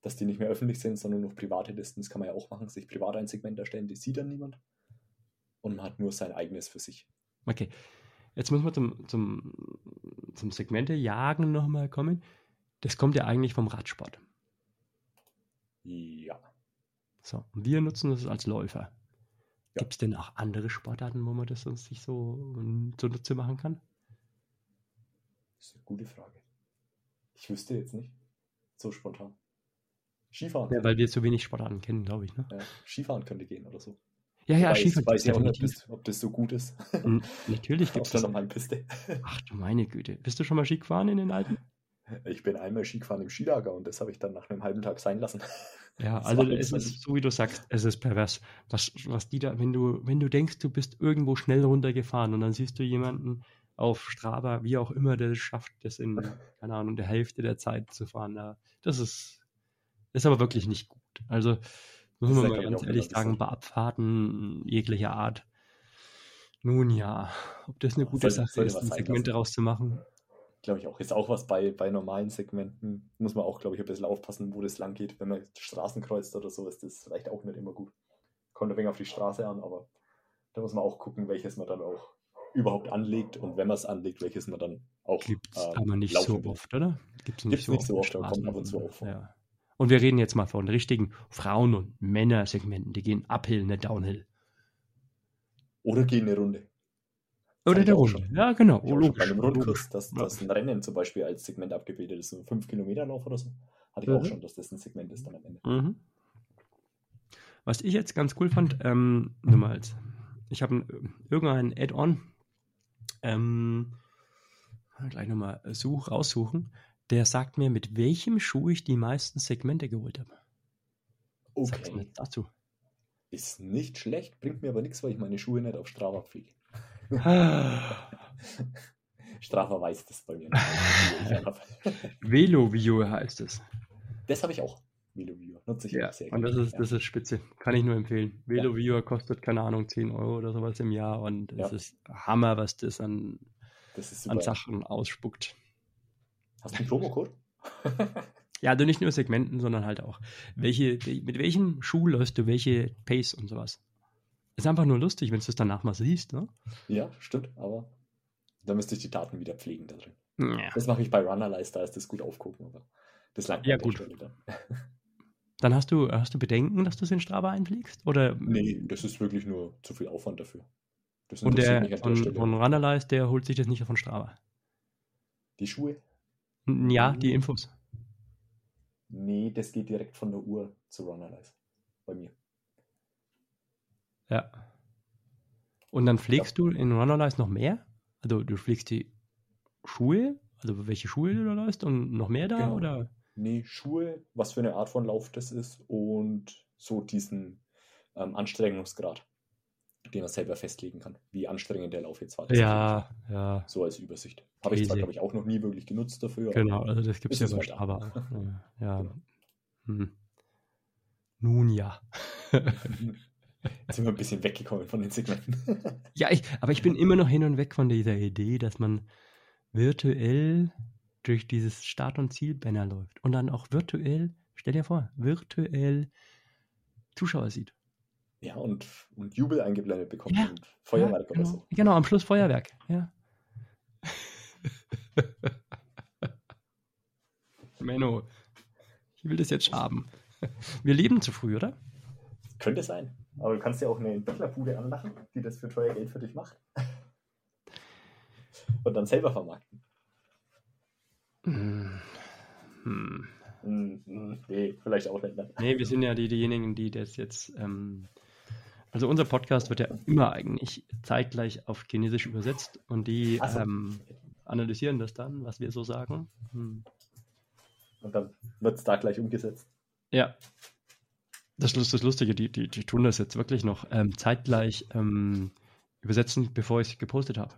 Dass die nicht mehr öffentlich sind, sondern nur noch private Listen, das kann man ja auch machen, sich privat ein Segment erstellen, die sieht dann niemand. Und man hat nur sein eigenes für sich. Okay. Jetzt müssen wir zum, zum, zum Segmente-Jagen nochmal kommen. Das kommt ja eigentlich vom Radsport. Ja. So, wir nutzen das als Läufer. Ja. Gibt es denn auch andere Sportarten, wo man das sonst sich so zunutze machen kann? Das ist eine gute Frage. Ich wüsste jetzt nicht. So spontan. Skifahren. Ja, weil wir zu wenig Sportarten kennen, glaube ich. Ne? Ja, Skifahren könnte gehen oder so. Ja, ja, Wobei, Skifahren ich weiß ja auch nicht, ob das so gut ist. N- Natürlich Auf gibt es das. normalen Piste. Ach du meine Güte. Bist du schon mal Ski gefahren in den Alpen? Ich bin einmal Ski gefahren im Skilager und das habe ich dann nach einem halben Tag sein lassen. Ja, Das also es ist so, wie du sagst, es ist pervers. Was, was die da, wenn du, wenn du denkst, du bist irgendwo schnell runtergefahren und dann siehst du jemanden auf Strava, wie auch immer, der schafft, das in, keine Ahnung, der Hälfte der Zeit zu fahren. Das ist, ist aber wirklich nicht gut. Also, muss man mal ganz ehrlich sagen, bei Abfahrten jeglicher Art. Nun ja, ob das eine gute Sache sollte ist, ein Segment daraus zu machen. Glaube ich auch. Ist auch was bei, bei normalen Segmenten. Muss man auch, glaube ich, ein bisschen aufpassen, wo das lang geht. Wenn man Straßen kreuzt oder so, ist das vielleicht auch nicht immer gut. Kommt ein wenig auf die Straße an, aber da muss man auch gucken, welches man dann auch überhaupt anlegt und wenn man es anlegt, welches man dann auch Gibt es ähm, aber nicht so will. oft, oder? Gibt es nicht so nicht so oft, aber kommt ab und zu auch vor. Ja. Und wir reden jetzt mal von richtigen Frauen- und Männersegmenten. Die gehen uphill, nicht downhill. Oder gehen eine Runde. Oder auch Runde. schon. Ja, genau. Oh, schon bei logisch. einem logisch. Rundkurs, dass, dass ein Rennen zum Beispiel als Segment abgebildet ist, so ein 5-Kilometer-Lauf oder so. Hatte ich Mhm. auch schon, dass das ein Segment ist dann am Ende. Mhm. Was ich jetzt ganz cool fand, ähm, nur mal als, ich habe irgendein Add-on, ähm, gleich nochmal such, raussuchen, der sagt mir, mit welchem Schuh ich die meisten Segmente geholt habe. Okay. dazu? Ist nicht schlecht, bringt mir aber nichts, weil ich meine Schuhe nicht auf Strava pflege. Strava weiß das bei mir. Velovio heißt es. das habe ich auch. Velovio. Nutze ich Ja, sehr und das gerne. ist, das ist spitze. Kann ich nur empfehlen. Velovio kostet, keine Ahnung, 10 Euro oder sowas im Jahr und Ja. es ist Hammer, was das an, das an. Sachen ausspuckt. Hast du einen Promocode? Ja, also nicht nur Segmenten, sondern halt auch, welche, wel- mit welchem Schuh läufst du, welche Pace und sowas. Ist einfach nur lustig, wenn du es danach mal siehst, ne? ja, stimmt, aber da müsste ich die Daten wieder pflegen da drin. Ja. Das mache ich bei Runnerlize, da ist das gut aufgucken, aber das langt Ja, gut. Stelle dann. Dann hast du, hast du Bedenken, dass du es in Strava einpflegst? Oder Nee, das ist wirklich nur zu viel Aufwand dafür. Das und der mich an der von, von Runnerlize, der holt sich das nicht von Strava? Die Schuhe? Ja, die Infos. Nee, das geht direkt von der Uhr zu Runnerlize. Bei mir. Ja. Und dann pflegst du in Runnerlize noch mehr? Also du pflegst die Schuhe, also welche Schuhe du da läufst und noch mehr da? Genau. Oder? Nee, Schuhe, was für eine Art von Lauf das ist und so diesen ähm, Anstrengungsgrad, den man selber festlegen kann. Wie anstrengend der Lauf jetzt war. Ja, ja, So als Übersicht. Habe ich zwar, glaube ich, auch noch nie wirklich genutzt dafür. genau. aber Also das gibt es ja bei da. Strava auch. Ja. ja. Genau. Hm. Nun ja. Jetzt sind wir ein bisschen weggekommen von den Segmenten. Ja, ich, aber ich bin immer noch hin und weg von dieser Idee, dass man virtuell durch dieses Start- und Zielbanner läuft und dann auch virtuell, stell dir vor, virtuell Zuschauer sieht. ja, und, und Jubel eingeblendet bekommt Ja, und Feuerwerk ja, oder genau. so. Genau, am Schluss Feuerwerk, ja. Menno, ich will das jetzt haben. Wir leben zu früh, oder? Könnte sein. Aber du kannst ja auch eine Entwicklerbude anmachen, die das für teuer Geld für dich macht. Und dann selber vermarkten. Hm. Hm. Hm, nee, vielleicht auch nicht. Ne? Nee, wir sind ja die, diejenigen, die das jetzt. Ähm, also unser Podcast wird ja immer eigentlich zeitgleich auf Chinesisch übersetzt und die so. ähm, analysieren das dann, was wir so sagen. Hm. Und dann wird es da gleich umgesetzt. Ja. Das ist das Lustige, die, die, die tun das jetzt wirklich noch ähm, zeitgleich ähm, übersetzen, bevor ich es gepostet habe.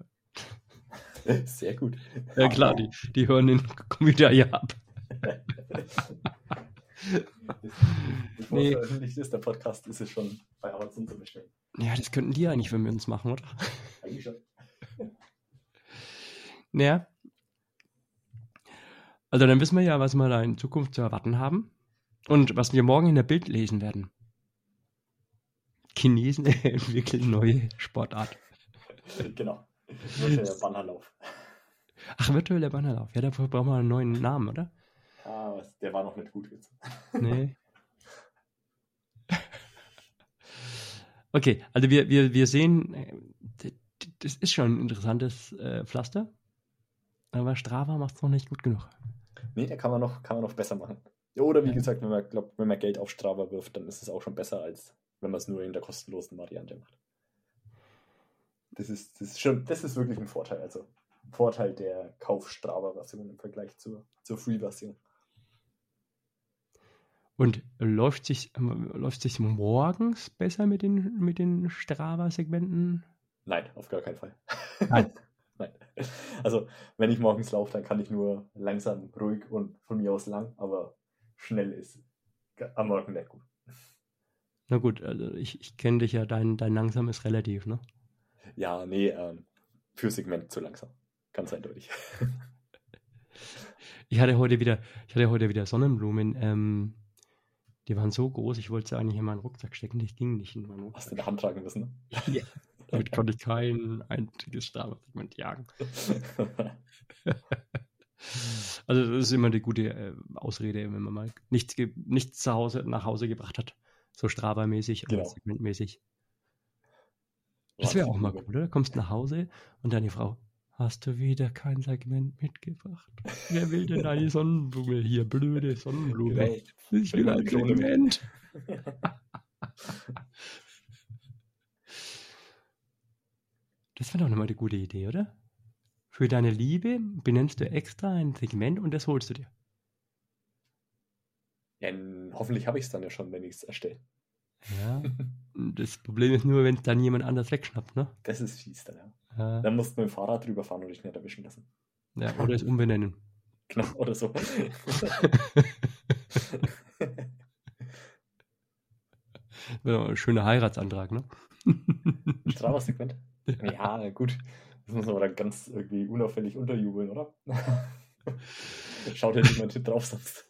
Sehr gut. Ja klar, die, die hören den Computer ja ab. Bevor Nee. veröffentlicht ist, der Podcast ist es schon bei Amazon zu bestellen. Ja, das könnten die eigentlich für uns machen, oder? Eigentlich schon. Naja. Also dann wissen wir ja, was wir da in Zukunft zu erwarten haben und was wir morgen in der Bild lesen werden. Chinesen entwickeln neue Sportart. Genau. Der Bannerlauf. Ach, virtueller Bannerlauf. Ja, dafür brauchen wir einen neuen Namen, oder? Ah, der war noch nicht gut jetzt. Nee. Okay, also wir, wir, wir sehen, äh, das ist schon ein interessantes äh, Pflaster, aber Strava macht es noch nicht gut genug. Nee, da kann man noch, kann man noch besser machen. Oder wie Ja. gesagt, wenn man, glaub, wenn man Geld auf Strava wirft, dann ist es auch schon besser als wenn man es nur in der kostenlosen Variante macht. Das ist, das ist schon, das ist wirklich ein Vorteil. Also ein Vorteil der Kauf-Strava-Version im Vergleich zur, zur Free-Version. Und läuft sich, läuft sich morgens besser mit den, mit den Strava-Segmenten? Nein, auf gar keinen Fall. Nein. Nein. Also, wenn ich morgens laufe, dann kann ich nur langsam, ruhig und von mir aus lang, aber schnell ist am Morgen nicht gut. Na gut, also ich, ich kenne dich ja, dein, dein langsam ist relativ, ne? Ja, nee, ähm, für Segment zu langsam. Ganz eindeutig. ich hatte heute wieder, ich hatte heute wieder Sonnenblumen, ähm, die waren so groß, ich wollte sie eigentlich in meinen Rucksack stecken, die gingen nicht in meinen Rucksack. Hast du in der Hand tragen müssen, ne? ja. Damit konnte ich kein einziges Strava-Segment jagen. also das ist immer die gute äh, Ausrede, wenn man mal nichts, nichts zu Hause, nach Hause gebracht hat. So Strava-mäßig Genau. oder segmentmäßig. Das wäre auch mal cool, oder? Kommst nach Hause und deine Frau, hast du wieder kein Segment mitgebracht? Wer will denn deine Sonnenblume hier? Blöde Sonnenblume. Genau. Ich will ein Segment. Das wäre doch nochmal eine gute Idee, oder? Für deine Liebe benennst du extra ein Segment und das holst du dir. Ja, hoffentlich habe ich es dann ja schon, wenn ich es erstelle. Ja. Das Problem ist nur, wenn es dann jemand anders wegschnappt, ne? Das ist fies dann, ja. Ja. Dann musst du mit dem Fahrrad drüber fahren und dich nicht erwischen lassen. ja oder es umbenennen. Genau, oder so. Ein schöner Heiratsantrag, ne? Strava-Segment? Ja, gut. Das muss man aber dann ganz irgendwie unauffällig unterjubeln, oder? Schaut ja niemand drauf sonst.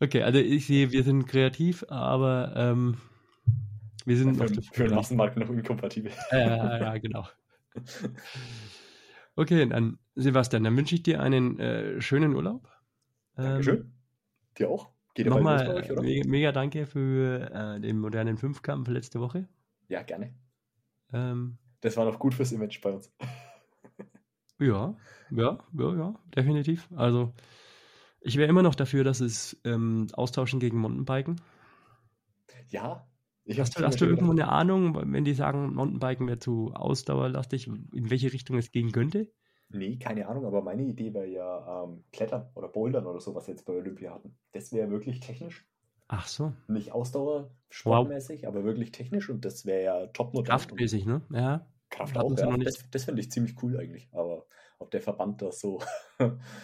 Okay, also ich sehe, wir sind kreativ, aber ähm, wir sind Für, für den. Massenmarkt noch inkompatibel. Ja, ja, ja, genau. Okay, dann Sebastian, dann wünsche ich dir einen äh, schönen Urlaub. Ähm, Dankeschön. Dir auch? Geht Nochmal euch, oder? mega, mega danke für äh, den modernen Fünfkampf letzte Woche. Ja, gerne. Ähm, Das war noch gut fürs Image bei uns. ja, ja, ja, ja, definitiv. Also ich wäre immer noch dafür, dass es ähm, austauschen gegen Mountainbiken. Ja. Ich Hast du, hast du irgendwo eine Ahnung, wenn die sagen, Mountainbiken wäre zu ausdauerlastig, in welche Richtung es gehen könnte? Nee, keine Ahnung, aber meine Idee wäre ja ähm, Klettern oder Bouldern oder so, was wir jetzt bei Olympia hatten. Das wäre wirklich technisch. Ach so, Nicht Ausdauer, sportmäßig, aber wirklich technisch und das wäre ja topmodern. kraftmäßig, ne? Ja. Kraft auch, ja. noch nicht. Das, das finde ich ziemlich cool eigentlich. Aber ob der Verband das so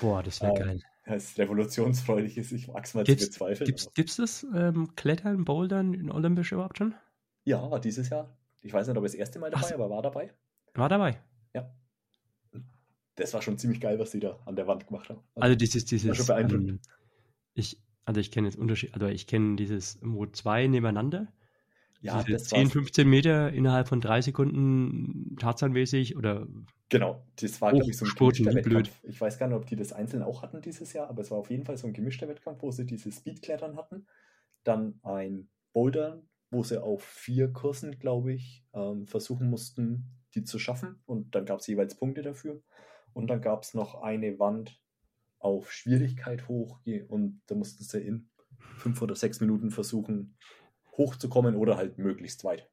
Boah, das wäre Ähm, geil. Als revolutionsfreudig ist, ich mag es mal Gibt's- zu bezweifeln. Aber- gibt's das ähm, Klettern, Bouldern in Olympisch überhaupt schon? Ja, war dieses Jahr. Ich weiß nicht, ob er das erste Mal dabei, Ach aber war dabei. War dabei. Das war schon ziemlich geil, was die da an der Wand gemacht haben. Also dieses, dieses, schon beeindruckend. ähm, ich, also ich kenne jetzt Unterschied, also ich kenne dieses, wo zwei nebeneinander, ja, diese das 10, war 15 Meter innerhalb von drei Sekunden tarzanmäßig oder Genau, das war, glaube ich, so ein gemischter wie blöd. Wettkampf. Ich weiß gar nicht, ob die das einzeln auch hatten dieses Jahr, aber es war auf jeden Fall so ein gemischter Wettkampf, wo sie diese Speedklettern hatten. Dann ein Bouldern, wo sie auf vier Kursen, glaube ich, ähm, versuchen mussten, die zu schaffen. Und dann gab es jeweils Punkte dafür. Und dann gab es noch eine Wand auf Schwierigkeit hoch und da mussten sie in fünf oder sechs Minuten versuchen, hochzukommen oder halt möglichst weit.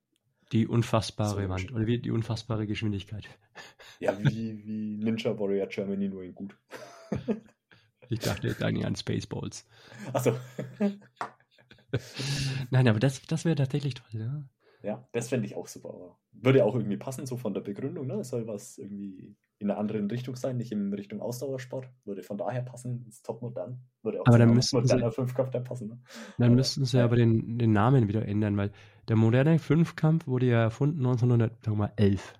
die unfassbare So, Wand oder wie die unfassbare Geschwindigkeit. Ja, wie, wie Ninja Warrior Germany, nur in gut. Ich dachte jetzt eigentlich an Spaceballs. Achso. Nein, aber das, das wäre tatsächlich toll, ja. Ja, das fände ich auch super. Würde auch irgendwie passen, so von der Begründung. Ne? Es soll was irgendwie in einer anderen Richtung sein, nicht in Richtung Ausdauersport. Würde von daher passen, ist top modern. Würde auch Aber dann müssten sie- moderner Fünfkampf dann passen. Ne? Dann Aber, müssten sie ja. aber den, den Namen wieder ändern, weil der moderne Fünfkampf wurde ja erfunden 1911.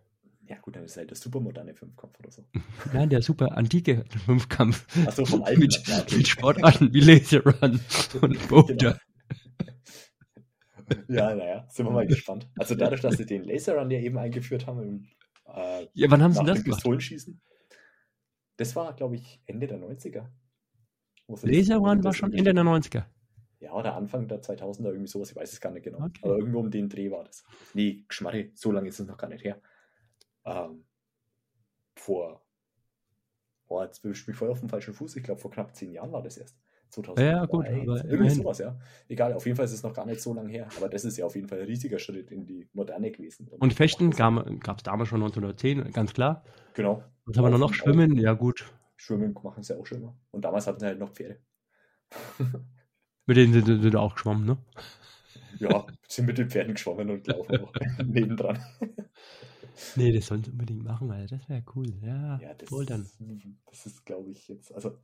Ja, gut, dann ist halt der supermoderne Fünfkampf oder so. Nein, der super antike Fünfkampf. Achso, vom alten. mit, ja, okay. mit Sportarten wie Laser Run und Boulder. Ja, naja, sind wir mal gespannt. Also dadurch, dass sie den Laser Run ja eben eingeführt haben, im, äh, Ja, wann haben sie das dem gemacht? Pistolenschießen, das war, glaube ich, Ende der 90er. wo sie das- Laser Run war schon Ende der haben. 90er. Ja, oder Anfang der 2000er, irgendwie sowas, ich weiß es gar nicht genau. Okay. Aber irgendwo um den Dreh war das. Nee, Geschmarre, so lange ist es noch gar nicht her. Ähm, vor, boah, jetzt erwischt mich voll auf den falschen Fuß, ich glaube vor knapp zehn Jahren war das erst. 2002. Ja, gut, aber irgendwie sowas, ja. Egal, auf jeden Fall ist es noch gar nicht so lange her. Aber das ist ja auf jeden Fall ein riesiger Schritt in die Moderne gewesen. Und Fechten gab es damals schon 1910, ganz klar. Genau. Was haben wir noch? noch? Schwimmen, ja gut. Schwimmen machen sie ja auch schon immer. Und damals hatten sie halt noch Pferde. mit denen sind sie auch geschwommen, ne? Ja, sind mit den Pferden geschwommen und laufen auch nebendran. Nee, das sollen sie unbedingt machen, Alter. Das wäre cool. Ja, Ja, das, wohl dann. das ist, glaube ich, jetzt, also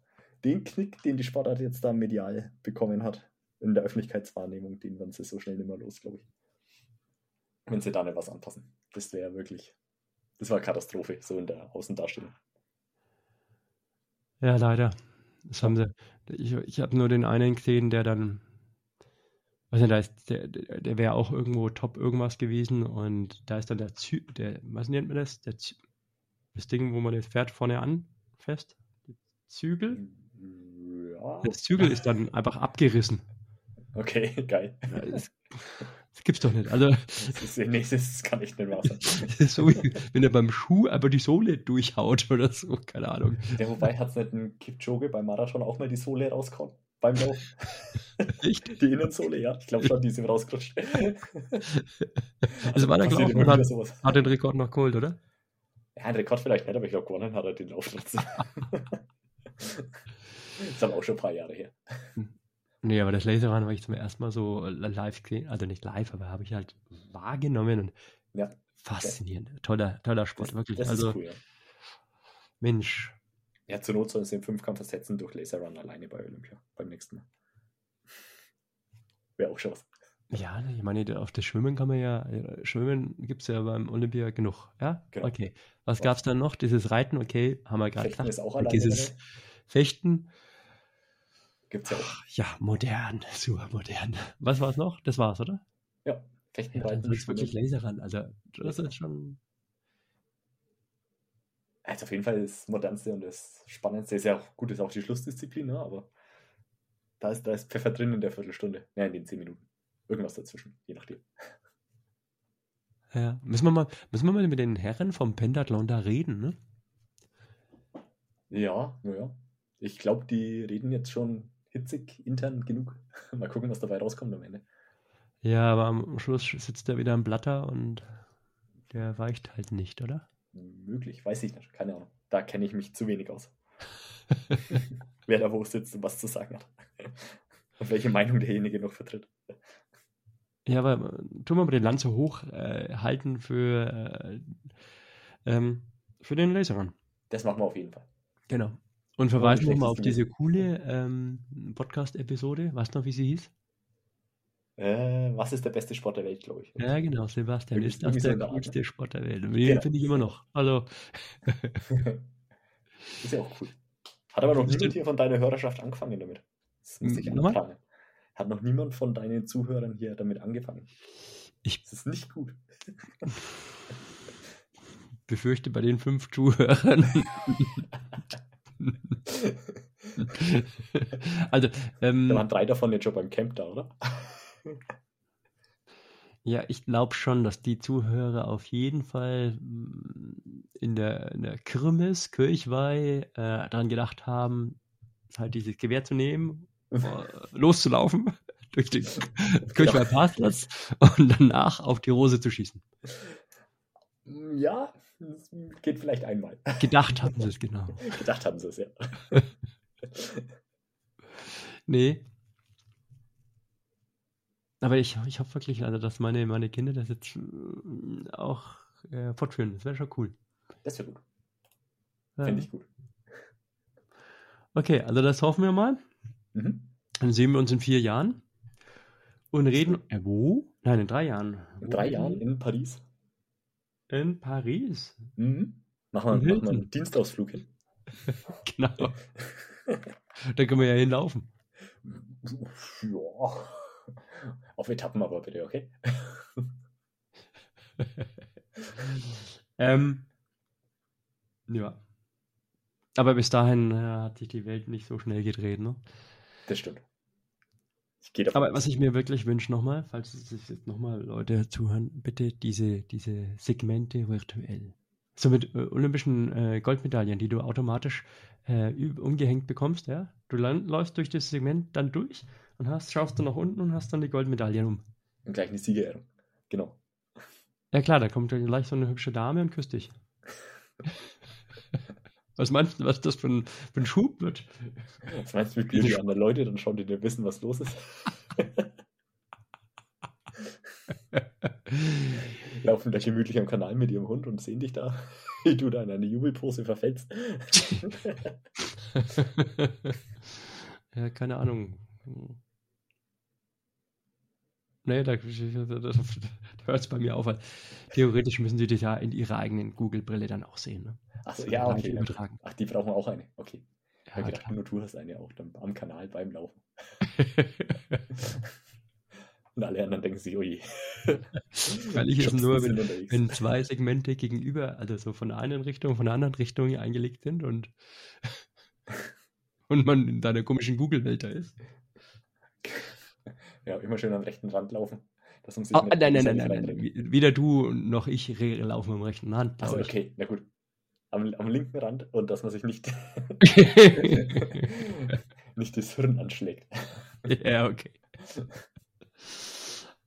den Knick, den die Sportart jetzt da medial bekommen hat, in der Öffentlichkeitswahrnehmung, den werden sie so schnell nicht mehr los, glaube ich. Wenn sie da nicht was anpassen. Das wäre wirklich, das war Katastrophe, so in der Außendarstellung. Ja, leider. Das haben sie. Ich, ich habe nur den einen gesehen, der dann. Weiß nicht, da ist, der, der wäre auch irgendwo top irgendwas gewesen und da ist dann der Zü der, was nennt man das? Der Zü das Ding, wo man das Pferd vorne anfasst. Die Zügel? Das Zügel ist dann einfach abgerissen. Okay, geil. Ja, Das, das gibt's doch nicht. Also, Das, ist, nee, das kann echt nicht wahr sein. ist so, wie wenn er beim Schuh aber die Sohle durchhaut oder so, keine Ahnung. Ja, wobei hat es nicht ein Kipchoge beim Marathon auch mal die Sohle rausgehauen? Beim Lauf? Echt? Die Innensohle, ja. Ich glaube schon, die sind rausgerutscht. Also war der gelaufen und hat, sowas. hat den Rekord noch geholt, oder? Ja, ein Rekord vielleicht nicht, aber ich glaube, gewonnen hat er den Lauf trotzdem. Ist aber auch schon ein paar Jahre her. Nee, aber das Laserrun habe ich zum ersten Mal so live gesehen. Also nicht live, aber habe ich halt wahrgenommen und Ja, faszinierend. Toller, toller Sport, das, wirklich. das also, ist cool. Ja. Mensch. ja, zur Not sollen sie den Fünfkampf ersetzen durch Laserrun alleine bei Olympia beim nächsten Mal. Wäre auch schon was. Ja, ich meine, auf das Schwimmen kann man ja, äh, Schwimmen gibt es ja beim Olympia genug. Ja, Genau. okay. Was gab es dann noch? Dieses Reiten, okay, haben wir gerade gesagt. ist auch alleine Dieses. Fechten, Gibt es ja auch. ja, modern, super modern. Was war es noch? Das war's, oder? Ja, Fechten, Ja, Reiten, soll es wirklich Schwimmen. Laserrun. Also, das ist schon. Also auf jeden Fall das Modernste und das Spannendste ist ja auch gut, ist auch die Schlussdisziplin, ne? aber da ist, da ist Pfeffer drin in der Viertelstunde. Ja, in den zehn Minuten. Irgendwas dazwischen, je nachdem. Ja, müssen wir mal, müssen wir mal mit den Herren vom Pentathlon da reden, ne? Ja, naja. Ich glaube, die reden jetzt schon hitzig intern genug. Mal gucken, was dabei rauskommt am Ende. Ja, aber am Schluss sitzt er wieder im Blatter und der weicht halt nicht, oder? Möglich, weiß ich nicht, keine Ahnung. Da kenne ich mich zu wenig aus. Wer da wo sitzt und was zu sagen hat. Und welche Meinung derjenige noch vertritt. Ja, aber äh, tun wir mal den Lanze hochhalten äh, halten für, äh, ähm, für den Laserrun. Das machen wir auf jeden Fall. Genau. Und verweisen nochmal schlecht auf diese coole ähm, Podcast-Episode. Weißt du noch, wie sie hieß? Äh, was ist der beste Sport der Welt, glaube ich. Ja, genau, Sebastian. Irgendwie- Ist das der Art, coolste Sport der Welt? Den Genau. finde ich immer noch. Also, ist ja auch cool. Hat aber noch niemand hier von deiner Hörerschaft angefangen damit. Das muss ich anfangen. Hat noch niemand von deinen Zuhörern hier damit angefangen. ich Das ist nicht gut. befürchte bei den fünf Zuhörern. also, ähm, Da waren drei davon jetzt schon beim Camp da, oder? Ja, ich glaube schon, dass die Zuhörer auf jeden Fall mm, in der, in der Kirmes, Kirchweih, äh, daran gedacht haben, halt dieses Gewehr zu nehmen, loszulaufen durch den Kirchweih Parkplatz und danach auf die Rose zu schießen. Ja, das geht vielleicht einmal. Gedacht haben sie es genau. Gedacht haben sie es, ja. Nee. Aber ich, ich hoffe wirklich, also, dass meine, meine Kinder das jetzt äh, auch äh, fortführen. Das wäre schon cool. Das wäre gut. Ja. Finde ich gut. Okay, also das hoffen wir mal. Mhm. Dann sehen wir uns in vier Jahren und reden. Äh, wo? Nein, in drei Jahren. In drei Jahren in Paris. In Paris. Mhm. Machen wir, machen wir einen Dienstausflug hin. Genau. da können wir ja hinlaufen. Ja. Auf Etappen aber bitte, okay? Ähm, ja. Aber bis dahin äh, hat sich die Welt nicht so schnell gedreht, ne? Das stimmt. Ich gehe davon Aber was ich mir wirklich wünsche nochmal, falls es sich jetzt nochmal Leute zuhören, bitte diese, diese Segmente virtuell. So mit äh, olympischen äh, Goldmedaillen, die du automatisch äh, umgehängt bekommst, ja? Du läufst durch das Segment dann durch und hast, schaust du nach unten und hast dann die Goldmedaille um. Und gleich eine Siegerehrung. Genau. Ja klar, da kommt dann gleich so eine hübsche Dame und küsst dich. was meinst du, was das für ein, für ein Schub wird? Was meinst du, wie die anderen Leute dann schauen, die dir wissen, was los ist? Laufen da gemütlich am Kanal mit ihrem Hund und sehen dich da, wie du da in eine Jubelpose verfällst. ja, keine Ahnung. Nee, da, da, da hört es bei mir auf. Weil theoretisch müssen sie dich ja in ihrer eigenen Google-Brille dann auch sehen. Ne? Achso, ja, okay. Übertragen. Ach, die brauchen auch eine. Okay. Ja, ich gedacht, nur du hast eine auch dann am Kanal beim Laufen. Und alle anderen denken sich, oje. Weil ich es nur, wenn, wenn, zwei Segmente gegenüber, also so von der einen Richtung, von der anderen Richtung eingelegt sind und, und man in deiner komischen Google-Welt da ist. Ja, immer schön am rechten Rand laufen. Dass man sich oh, nein, nein, nein, nein, nein. Weder du noch ich laufen am rechten Rand. Also okay, na gut. Am, am linken Rand und dass man sich nicht, nicht das Hirn anschlägt. Ja, okay.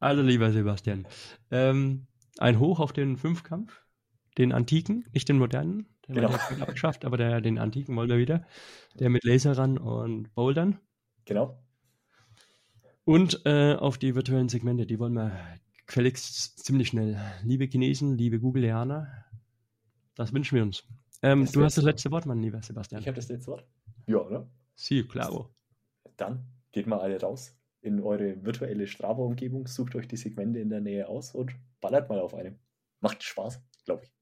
Also, lieber Sebastian, ähm, ein Hoch auf den Fünfkampf, den antiken, nicht den modernen, den genau. wir abgeschafft, aber der, den antiken wollen wir wieder. Der mit Laserern und Bouldern. Genau. Und äh, auf die virtuellen Segmente, die wollen wir gefälligst ziemlich schnell. Liebe Chinesen, liebe Googleaner, das wünschen wir uns. Ähm, du hast das letzte Wort, mein lieber Sebastian. Ich habe das letzte Wort. Ja, oder? Sie, claro. Dann geht mal alle raus in eure virtuelle Strava-Umgebung, sucht euch die Segmente in der Nähe aus und ballert mal auf einem. Macht Spaß, glaube ich.